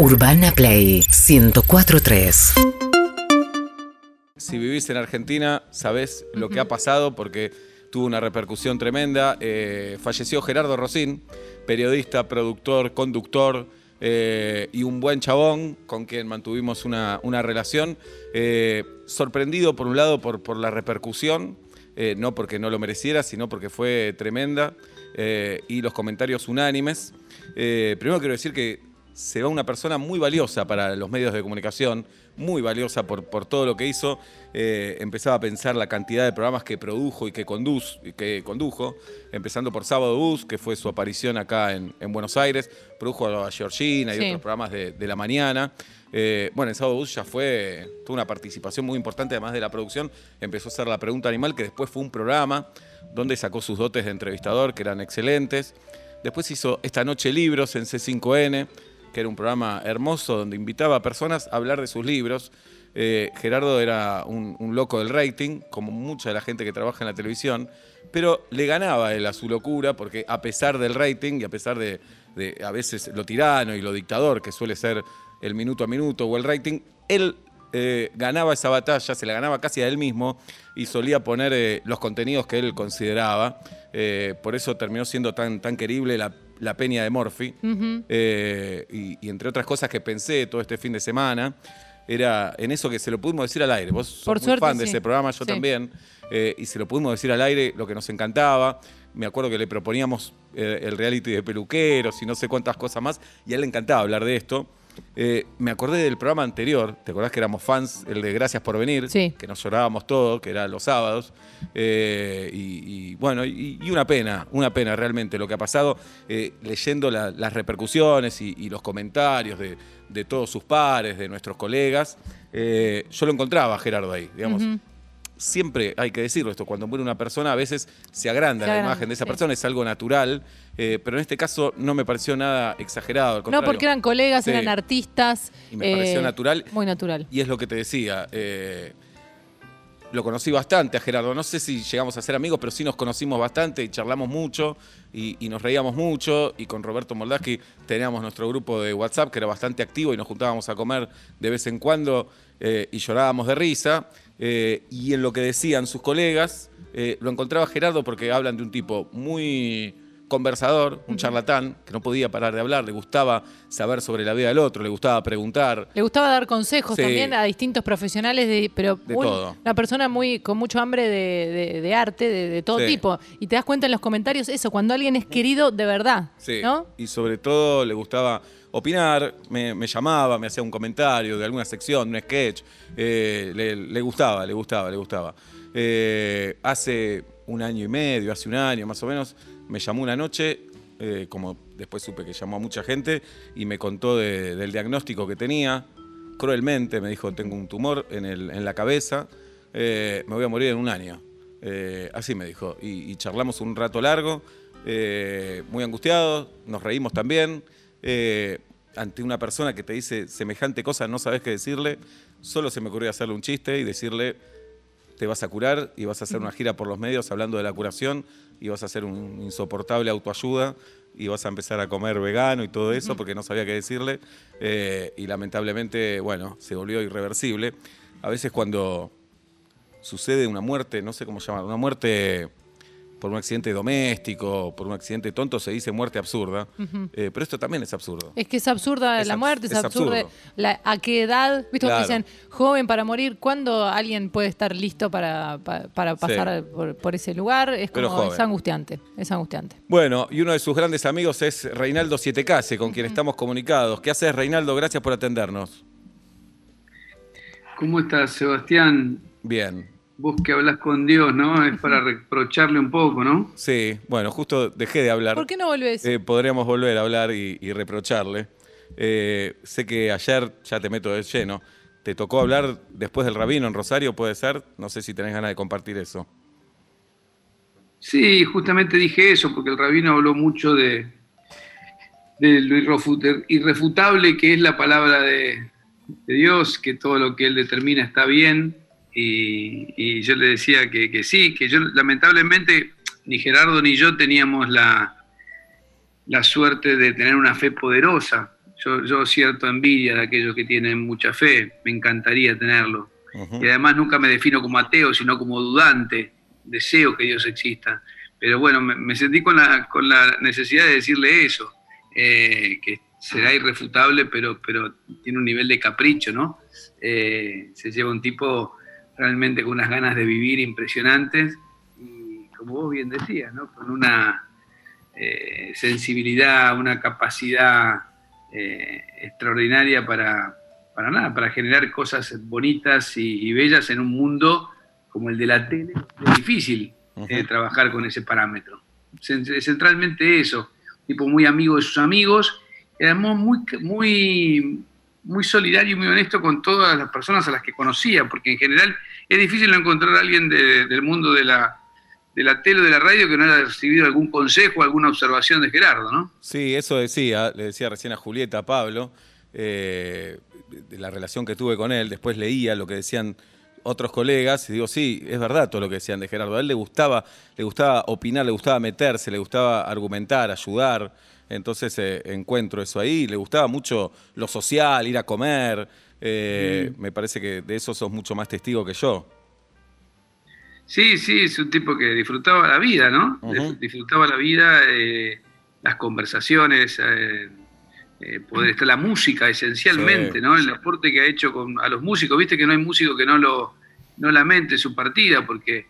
Urbana Play 1043. Si vivís en Argentina, sabés lo que ha pasado porque tuvo una repercusión tremenda. Eh, falleció Gerardo Rosín, periodista, productor, conductor eh, y un buen chabón con quien mantuvimos una, una relación. Eh, sorprendido por un lado por, por la repercusión, eh, no porque no lo mereciera, sino porque fue tremenda eh, y los comentarios unánimes. Eh, primero quiero decir que se va una persona muy valiosa para los medios de comunicación, muy valiosa por, por todo lo que hizo. Eh, empezaba a pensar la cantidad de programas que produjo y que, conduz, que condujo, empezando por Sábado Bus, que fue su aparición acá en, en Buenos Aires, produjo a Georgina y Sí. otros programas de, de la mañana. Eh, bueno, en Sábado Bus ya fue, tuvo una participación muy importante, además de la producción, empezó a hacer La Pregunta Animal, que después fue un programa donde sacó sus dotes de entrevistador, que eran excelentes. Después hizo Esta Noche Libros en C5N, que era un programa hermoso donde invitaba a personas a hablar de sus libros. Eh, Gerardo era un, loco del rating, como mucha de la gente que trabaja en la televisión, pero le ganaba él a su locura, porque a pesar del rating y a pesar de, a veces lo tirano y lo dictador que suele ser el minuto a minuto o el rating, él eh, ganaba esa batalla, se la ganaba casi a él mismo y solía poner eh, los contenidos que él consideraba. Por eso terminó siendo tan, tan querible la, la peña de Morphy. Eh, y, y entre otras cosas que pensé todo este fin de semana, era en eso que se lo pudimos decir al aire. Vos sos Por muy suerte, fan de ese programa, yo Sí. también. eh, y se lo pudimos decir al aire lo que nos encantaba. Me acuerdo que le proponíamos eh, el reality de peluqueros y no sé cuántas cosas más. Y a él le encantaba hablar de esto. Eh, me acordé del programa anterior, ¿te acordás que éramos fans? El de Gracias por venir, Sí. que nos llorábamos todo, que era los sábados. Eh, y, y, bueno, y, y una pena, una pena realmente lo que ha pasado, eh, leyendo la- las repercusiones y, y los comentarios de, de todos sus pares, de nuestros colegas. yo lo encontraba Gerardo ahí, digamos. Siempre hay que decirlo esto, cuando muere una persona a veces se agranda la imagen de esa sí. persona, es algo natural, eh, pero en este caso no me pareció nada exagerado. al No, porque eran colegas, Sí. eran artistas. Y me pareció natural. Muy natural. Y es lo que te decía. eh, lo conocí bastante a Gerardo. No sé si llegamos a ser amigos, pero sí nos conocimos bastante y charlamos mucho y, y nos reíamos mucho. Y con Roberto Moldaski teníamos nuestro grupo de WhatsApp que era bastante activo y nos juntábamos a comer de vez en cuando eh, y llorábamos de risa. Eh, y en lo que decían sus colegas, eh, lo encontraba Gerardo porque hablan de un tipo muy conversador, un charlatán, que no podía parar de hablar, le gustaba saber sobre la vida del otro, le gustaba preguntar, Le gustaba dar consejos Sí. también a distintos profesionales, de, pero De un- todo. una persona muy con mucho hambre de, de- de arte, de, todo Sí. tipo. Y te das cuenta en los comentarios eso, cuando alguien es querido de verdad. Sí. ¿No? Y sobre todo le gustaba opinar, me, llamaba, me hacía un comentario de alguna sección, un sketch. eh, le, gustaba, le gustaba, le gustaba. Eh, hace un año y medio, hace un año más o menos, me llamó una noche, eh, como después supe que llamó a mucha gente, y me contó de- del diagnóstico que tenía. Cruelmente me dijo, tengo un tumor en, la cabeza, me voy a morir en un año. Así me dijo. Y, charlamos un rato largo, muy angustiados, nos reímos también. Eh, ante una persona que te dice semejante cosa, no sabes qué decirle, solo se me ocurrió hacerle un chiste y decirle, te vas a curar y vas a hacer una gira por los medios hablando de la curación y vas a hacer un insoportable autoayuda y vas a empezar a comer vegano y todo eso porque no sabía qué decirle eh, y lamentablemente, bueno, se volvió irreversible. A veces cuando sucede una muerte, no sé cómo llamar, una muerte por un accidente doméstico, por un accidente tonto, se dice muerte absurda, Eh, pero esto también es absurdo. Es que es absurda Es la abs- muerte, es, es absurda absurdo. la- a qué edad, ¿viste? Claro. dicen, joven para morir, ¿cuándo alguien puede estar listo para, pa- para Sí. pasar por, por ese lugar? Es Pero como, es angustiante, es angustiante. Bueno, y uno de sus grandes amigos es Reinaldo Sietecase, con quien estamos comunicados. ¿Qué haces, Reinaldo? Gracias por atendernos. ¿Cómo estás, Sebastián? Bien. Vos que hablas con Dios, ¿no? Es para reprocharle un poco, ¿no? Sí, bueno, justo dejé de hablar. ¿Por qué no volvés? Eh, podríamos volver a hablar y, y reprocharle. Eh, sé que ayer, ya te meto de lleno, te tocó hablar después del rabino en Rosario, ¿puede ser? No sé si tenés ganas de compartir eso. Sí, justamente dije eso, porque el rabino habló mucho de, de lo irrefuta- irrefutable que es la palabra de, de Dios, que todo lo que Él determina está bien. Y, y yo le decía que, que sí, que yo lamentablemente ni Gerardo ni yo teníamos la, la suerte de tener una fe poderosa. yo, yo cierto envidia de aquellos que tienen mucha fe, me encantaría tenerlo. Y además nunca me defino como ateo, sino como dudante, deseo que Dios exista. Pero bueno, me, me sentí con la, con la necesidad de decirle eso, eh, que será irrefutable, pero, pero tiene un nivel de capricho, ¿no? Eh, se lleva un tipo realmente con unas ganas de vivir impresionantes y, como vos bien decías, ¿no? Con una eh, sensibilidad, una capacidad eh, extraordinaria para, para nada, para generar cosas bonitas y, y bellas en un mundo como el de la tele. Es difícil eh, trabajar con ese parámetro. Cent- Centralmente eso, tipo muy amigo de sus amigos, y además muy, muy, muy solidario y muy honesto con todas las personas a las que conocía, porque en general es difícil encontrar a alguien de- del mundo de la, de la tele o de la radio que no haya recibido algún consejo, alguna observación de Gerardo, ¿no? Sí, eso decía, le decía recién a Julieta, a Pablo, eh, de la relación que tuve con él, después leía lo que decían otros colegas y digo, sí, es verdad todo lo que decían de Gerardo. A él le gustaba, le gustaba opinar, le gustaba meterse, le gustaba argumentar, ayudar. Entonces eh, encuentro eso ahí. Le gustaba mucho lo social, ir a comer. Eh, Me parece que de eso sos mucho más testigo que yo. Sí, sí, es un tipo que disfrutaba la vida, ¿no? Disfrutaba la vida, eh, las conversaciones, poder estar la música esencialmente, Sí, ¿no? El aporte que ha hecho con, a los músicos, viste que no hay músico que no lo no lamente su partida, porque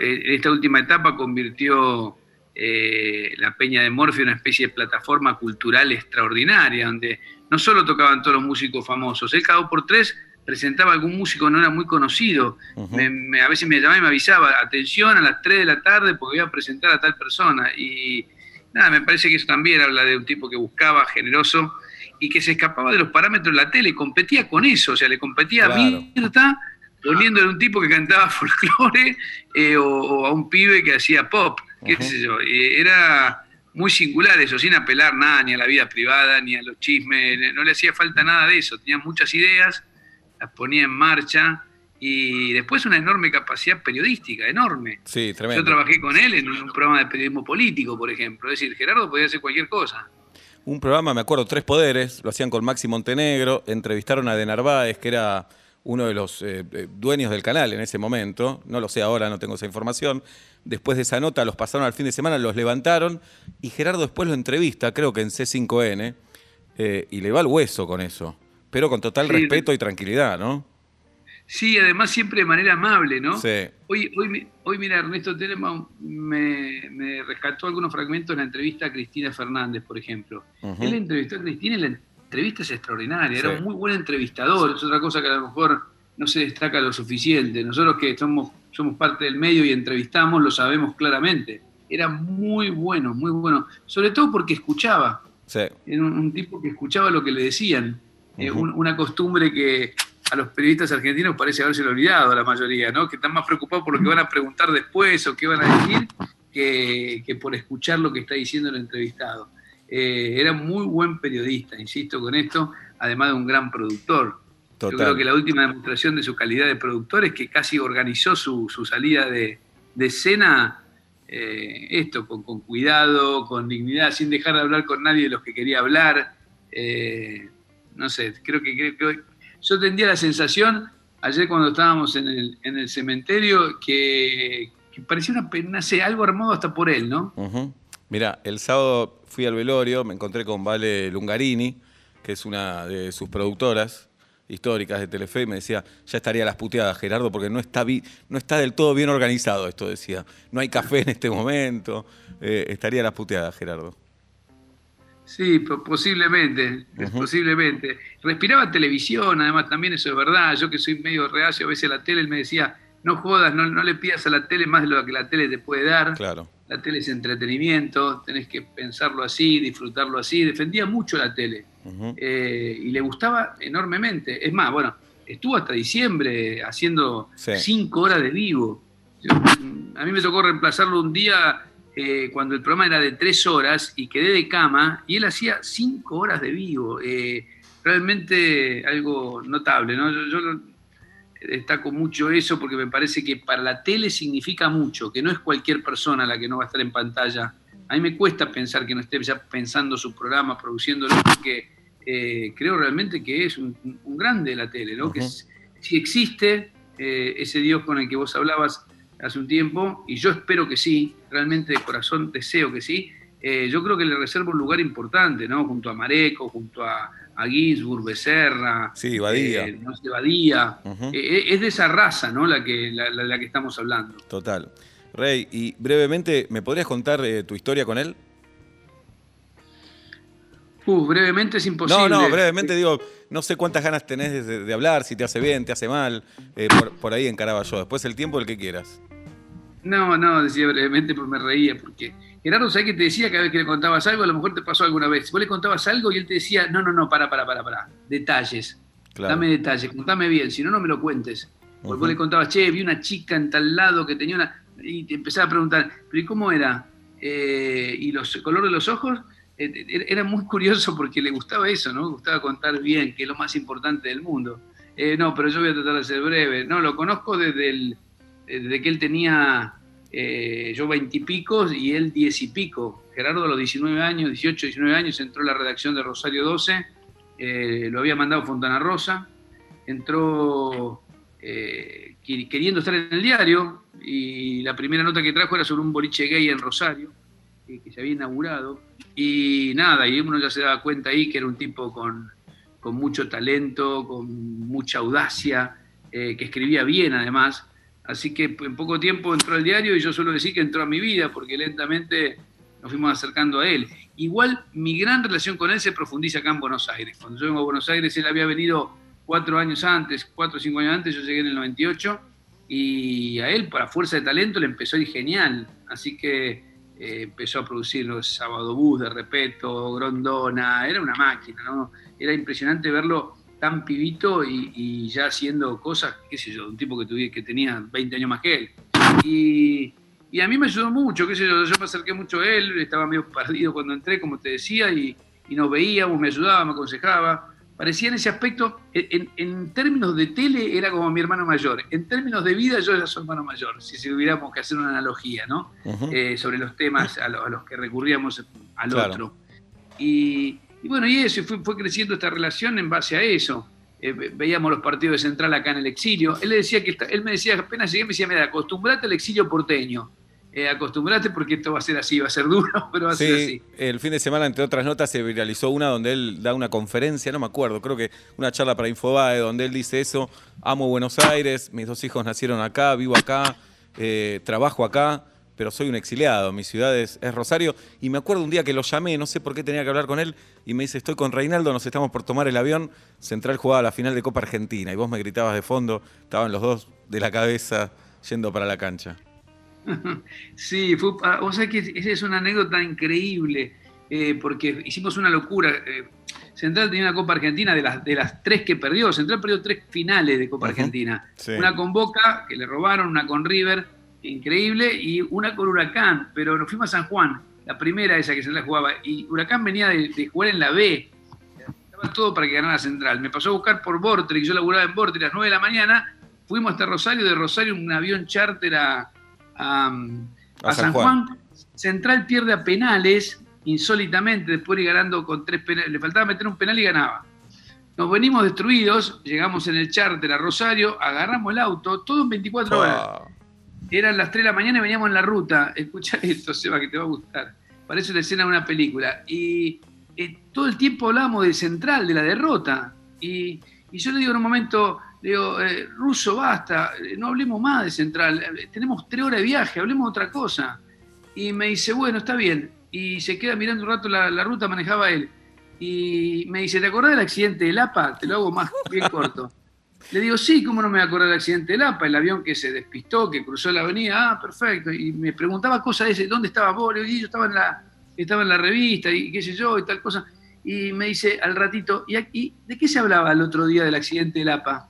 en esta última etapa convirtió eh, la Peña de Morfio una especie de plataforma cultural extraordinaria, donde no solo tocaban todos los músicos famosos, él cada dos por tres presentaba algún músico que no era muy conocido, me- me- a veces me llamaba y me avisaba, atención a las 3 de la tarde porque voy a presentar a tal persona. Y nada, me parece que eso también habla de un tipo que buscaba, generoso, y que se escapaba de los parámetros de la tele, competía con eso, o sea, le competía Claro. a Mirta poniéndole un tipo que cantaba folclore eh, o, o a un pibe que hacía pop, qué Ujú. sé yo. Eh, era muy singular eso, sin apelar nada ni a la vida privada, ni a los chismes, no le hacía falta nada de eso, tenía muchas ideas, las ponía en marcha y después una enorme capacidad periodística, enorme. Sí, Yo tremendo. trabajé con él en un programa de periodismo político, por ejemplo. Es decir, Gerardo podía hacer cualquier cosa. Un programa, me acuerdo, Tres Poderes, lo hacían con Maxi Montenegro, entrevistaron a De Narváez, que era uno de los eh, eh, dueños del canal en ese momento, no lo sé ahora, no tengo esa información. Después de esa nota los pasaron al fin de semana, los levantaron y Gerardo después lo entrevista, creo que en C5N, eh, y le va al hueso con eso, pero con total Sí. respeto y tranquilidad, ¿no? Sí, además siempre de manera amable, ¿no? Sí. Hoy, hoy, hoy mira, Ernesto Telemann me, me rescató algunos fragmentos de la entrevista a Cristina Fernández, por ejemplo. Él entrevistó a Cristina y la entrevista es extraordinaria. Era un muy buen entrevistador. Es otra cosa que a lo mejor no se destaca lo suficiente. Nosotros que somos, somos parte del medio y entrevistamos lo sabemos claramente. Era muy bueno, muy bueno. Sobre todo porque escuchaba. Sí. Era un, un tipo que escuchaba lo que le decían. Eh, un- una costumbre que a los periodistas argentinos parece haberse olvidado la mayoría, ¿no? Que están más preocupados por lo que van a preguntar después o qué van a decir que, que por escuchar lo que está diciendo el entrevistado. Eh, era muy buen periodista, insisto con esto, además de un gran productor. Yo creo que la última demostración de su calidad de productor es que casi organizó su, su salida de, de escena, eh, esto, con, con cuidado, con dignidad, sin dejar de hablar con nadie de los que quería hablar. Eh, no sé, creo que, creo que- yo tendría la sensación, ayer cuando estábamos en el, en el cementerio, que, que parecía una, no sé, algo armado hasta por él, ¿no? Mirá, el sábado fui al velorio, me encontré con Vale Lungarini, que es una de sus productoras históricas de Telefe, y me decía, ya estaría las puteadas, Gerardo, porque no está, no está del todo bien organizado esto, decía. No hay café en este momento, eh, estaría las puteadas, Gerardo. Sí, po- posiblemente, posiblemente. Respiraba televisión, además también eso es verdad. Yo que soy medio reacio a veces a la tele, él me decía, no jodas, no, no le pidas a la tele más de lo que la tele te puede dar. Claro. La tele es entretenimiento, tenés que pensarlo así, disfrutarlo así. Defendía mucho la tele eh, y le gustaba enormemente. Es más, bueno, estuvo hasta diciembre haciendo Sí. cinco horas de vivo. A mí me tocó reemplazarlo un día eh, cuando el programa era de tres horas y quedé de cama y él hacía cinco horas de vivo. Eh, realmente algo notable, ¿no? Yo, destaco mucho eso porque me parece que para la tele significa mucho, que no es cualquier persona la que no va a estar en pantalla. A mí me cuesta pensar que no esté ya pensando su programa, produciéndolo, porque eh, creo realmente que es un, un grande de la tele, ¿no? Que si existe eh, ese Dios con el que vos hablabas hace un tiempo, y yo espero que sí, realmente de corazón deseo que sí, eh, yo creo que le reservo un lugar importante, ¿no? Junto a Mareco, junto a, a Ginsburg, Becerra, Sí, Badía. eh, no sé, Badía. Eh, es de esa raza, ¿no? La que, la, la- la que estamos hablando. Total. Rey, y brevemente, ¿me podrías contar tu historia con él? Uh, brevemente es imposible. No, no, brevemente digo, no sé cuántas ganas tenés de, de hablar, si te hace bien, te hace mal, eh, por, por ahí encaraba yo. Después el tiempo, el que quieras. No, no, decía brevemente, pues me reía, porque Gerardo, ¿sabes que te decía cada vez que le contabas algo? A lo mejor te pasó alguna vez. Vos le contabas algo y él te decía, no, no, no, para, para, para, para. Detalles. Claro. Dame detalles, contame bien, si no, no me lo cuentes. Porque vos le contabas, che, vi una chica en tal lado que tenía una. Y te empezaba a preguntar, ¿pero y cómo era? Eh, ¿Y los el color de los ojos? Eh, era- era muy curioso porque le gustaba eso, ¿no? Le gustaba contar bien, que es lo más importante del mundo. Eh, no, pero yo voy a tratar de ser breve. No, lo conozco desde, el- desde que él tenía eh, yo veintipicos y, él diez y pico. Gerardo a los 19 años, 18, 19 años, entró a la redacción de Rosario 12, eh, lo había mandado Fontana Rosa, entró eh, queriendo estar en el diario y la primera nota que trajo era sobre un boliche gay en Rosario, que se había inaugurado. Y nada, y uno ya se daba cuenta ahí que era un tipo con, con mucho talento, con mucha audacia, que escribía bien además. Así que en poco tiempo entró al diario y yo suelo decir que entró a mi vida porque lentamente nos fuimos acercando a él. Igual mi gran relación con él se profundiza acá en Buenos Aires. Cuando yo vengo a Buenos Aires, él había venido cuatro años antes, cuatro o cinco años antes, yo llegué en el 98 y a él, para fuerza de talento, le empezó ir genial. Así que eh, empezó a producir los Sábado Bus de Repeto, Grondona, era una máquina. Era impresionante verlo tan pibito y, y ya haciendo cosas, qué sé yo, un tipo que, tenía 20 años más que él. Y, y a mí me ayudó mucho, qué sé yo, yo me acerqué mucho a él, estaba medio perdido cuando entré, como te decía, y, y nos veíamos, me ayudaba, me aconsejaba. Parecía en ese aspecto, en, en términos de tele era como mi hermano mayor, en términos de vida yo era su hermano mayor, si, hubiéramos que hacer una analogía, ¿no? Eh, sobre los temas a, lo- a los que recurríamos al Claro. otro. Y, y bueno, y eso, y fue, fue creciendo esta relación en base a eso. Eh, ve- veíamos los partidos de Central acá en el exilio. Él, le decía que él me decía, apenas llegué, me decía, mira, acostumbrate al exilio porteño. Eh, acostumbrate porque esto va a ser así, va a ser duro, pero va a ser así. Sí, el fin de semana, entre otras notas, se viralizó una donde él da una conferencia, no me acuerdo, creo que una charla para Infobae, donde él dice eso, amo Buenos Aires, mis dos hijos nacieron acá, vivo acá, eh, trabajo acá, pero soy un exiliado, mi ciudad es, es Rosario. Y me acuerdo un día que lo llamé, no sé por qué tenía que hablar con él, y me dice, estoy con Reinaldo, nos estamos por tomar el avión, Central jugaba la final de Copa Argentina, y vos me gritabas de fondo, estaban los dos de la cabeza yendo para la cancha. Sí, fue, ah, o sea que esa es una anécdota increíble, eh, porque hicimos una locura. eh, Central tenía una Copa Argentina de las, de las tres que perdió. Central perdió tres finales de Copa Argentina. sí. Una con Boca, que le robaron, una con River, increíble, y una con Huracán, pero nos fuimos a San Juan, la primera esa que Central jugaba, y Huracán venía de, de jugar en la B. Estaba todo para que ganara Central. Me pasó a buscar por Vortrix, yo laburaba en Vortrix a las 9 de la mañana, fuimos hasta Rosario, de Rosario un avión charter a, a, a San, Juan. Central pierde a penales, insólitamente, después de ir ganando con tres penales, le faltaba meter un penal y ganaba. Nos venimos destruidos, llegamos en el charter a Rosario, agarramos el auto, todo en 24 horas. Ah, Eran las 3 de la mañana y veníamos en la ruta. Escucha esto, Seba, que te va a gustar. Parece una escena de una película. Y eh, todo el tiempo hablábamos de Central, de la derrota. Y, yo le digo en un momento, le digo, eh, Russo, basta, eh, no hablemos más de Central. Tenemos tres horas de viaje, hablemos de otra cosa. Y me dice, bueno, está bien. Y se queda mirando un rato la, la ruta, manejaba él. Y me dice, ¿te acordás del accidente del APA? Te lo hago más bien corto. Le digo, sí, ¿cómo no me voy a acordar del accidente del APA? El avión que se despistó, que cruzó la avenida, ah, perfecto. Y me preguntaba cosas de ese, ¿dónde estaba vos? Le digo, "Y yo estaba en, la, estaba en la revista y qué sé yo y tal cosa. Y me dice al ratito, ¿y, aquí, de qué se hablaba el otro día del accidente del APA?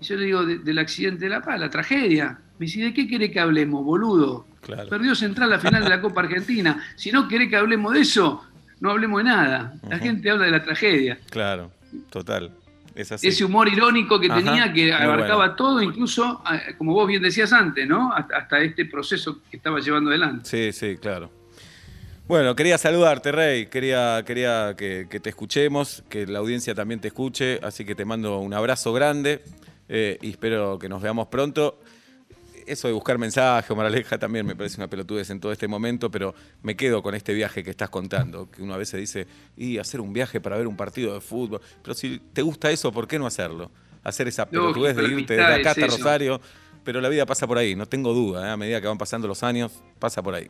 Y yo le digo, "De- del accidente del APA, la tragedia. Me dice, ¿de qué quiere que hablemos, boludo? claro. Perdió Central la final de la Copa Argentina. Si no querés que hablemos de eso, no hablemos de nada. La gente habla de la tragedia. Claro, total. Es así. Ese humor irónico que Ajá, tenía, que abarcaba bueno. todo, incluso, eh, como vos bien decías antes, ¿no? Hasta, hasta este proceso que estaba llevando adelante. Sí, sí, claro. Bueno, quería saludarte, Rey. Quería, quería que, que te escuchemos, que la audiencia también te escuche. Así que te mando un abrazo grande eh, y espero que nos veamos pronto. Eso de buscar mensajes o moraleja también me parece una pelotudez en todo este momento, pero me quedo con este viaje que estás contando, que uno a veces dice, y hacer un viaje para ver un partido de fútbol. Pero si te gusta eso, ¿por qué no hacerlo? Hacer esa pelotudez de irte de acá hasta. Rosario. Pero la vida pasa por ahí, no tengo duda. ¿eh? A medida que van pasando los años, pasa por ahí.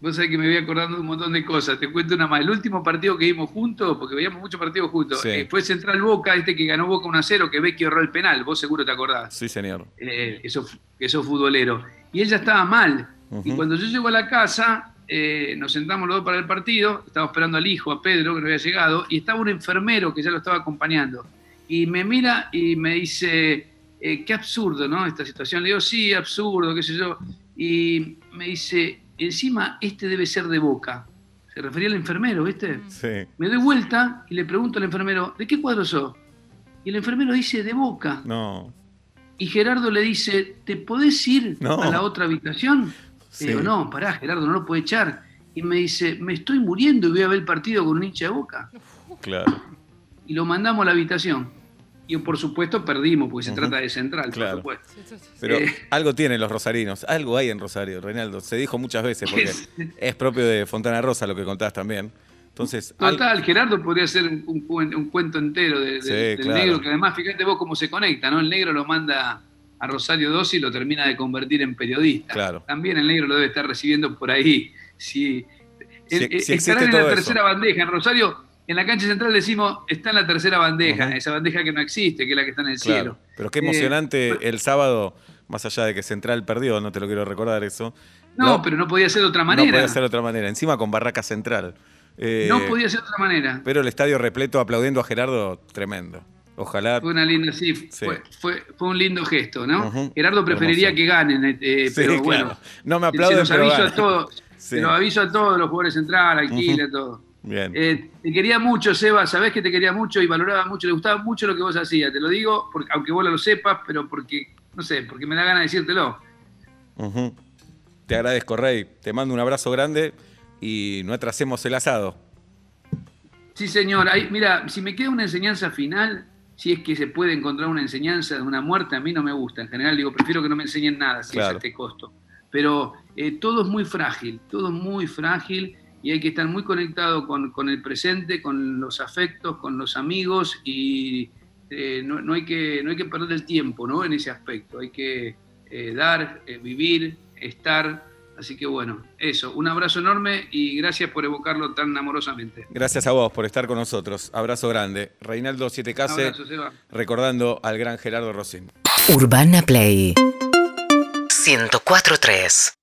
Vos sabés que me voy acordando de un montón de cosas. Te cuento una más. El último partido que vimos juntos, porque veíamos muchos partidos juntos, Sí. eh, fue Central Boca, este que ganó Boca 1 a 0, que Vecchio erró el penal. Vos seguro te acordás. Sí, señor. Eh, eso, eso futbolero. Y él ya estaba mal. Y cuando yo llego a la casa, eh, nos sentamos los dos para el partido. Estaba esperando al hijo, a Pedro, que no había llegado. Y estaba un enfermero que ya lo estaba acompañando. Y me mira y me dice, eh, qué absurdo, ¿no? Esta situación. Le digo, sí, absurdo, qué sé yo. Y me dice, encima este debe ser de boca. Se refería al enfermero, ¿viste? Sí. Me doy vuelta y le pregunto al enfermero, ¿de qué cuadro sos? Y el enfermero dice, de boca. No. Y Gerardo le dice, ¿te podés ir No. a la otra habitación? Sí. Le digo, no, pará, Gerardo, no lo puede echar. Y me dice, me estoy muriendo y voy a ver el partido con un hincha de boca. Claro. Y lo mandamos a la habitación. Y por supuesto perdimos, porque se trata de central, Claro. por supuesto. Pero Eh. algo tienen los rosarinos, algo hay en Rosario, Reinaldo. Se dijo muchas veces porque es propio de Fontana Rosa lo que contás también. Entonces, al- Total, Gerardo podría ser un, un cuen- un cuento entero de- de- Sí, del claro. negro, que además, fíjate vos cómo se conecta, ¿no? El negro lo manda a Rosario 2 y lo termina de convertir en periodista. Claro. También el negro lo debe estar recibiendo por ahí. Si, Si- el- si estará en la eso. tercera bandeja. En Rosario, en la cancha central decimos, está en la tercera bandeja, esa bandeja que no existe, que es la que está en el claro. cielo. Pero qué Eh, emocionante el sábado, más allá de que Central perdió, no te lo quiero recordar eso. no, pero no podía ser de otra manera. No podía ser de otra manera. Encima con Barraca Central. Eh, No podía ser de otra manera. Pero el estadio repleto aplaudiendo a Gerardo, tremendo. Ojalá. Fue una linda, sí, fue, fue, fue un lindo gesto, ¿no? Gerardo preferiría que ganen, eh, Sí, pero claro. bueno. No me Se aplauden, los pero aviso a todos, Sí. se los aviso a todos los jugadores central, Alquila, todo. Bien. Eh, te quería mucho, Seba, sabés que te quería mucho y valoraba mucho, le gustaba mucho lo que vos hacías, te lo digo, porque, aunque vos lo sepas, pero porque, no sé, porque me da ganas de decírtelo. Te agradezco, Rey. Te mando un abrazo grande y no atrasemos el asado. Sí, señor. Ahí, mira, si me queda una enseñanza final, si es que se puede encontrar una enseñanza de una muerte, a mí no me gusta. En general, digo, prefiero que no me enseñen nada si Claro. es a este costo. Pero eh, todo es muy frágil, todo es muy frágil y hay que estar muy conectado con, con el presente, con los afectos, con los amigos y eh, no, no hay que, no hay que perder el tiempo ¿no? en ese aspecto. Hay que eh, dar, eh, vivir, estar. Así que bueno, eso. Un abrazo enorme y gracias por evocarlo tan amorosamente. Gracias a vos por estar con nosotros. Abrazo grande. Reinaldo Siete Case, Abrazo, Seba. recordando al gran Gerardo Rosín. Urbana Play 104.3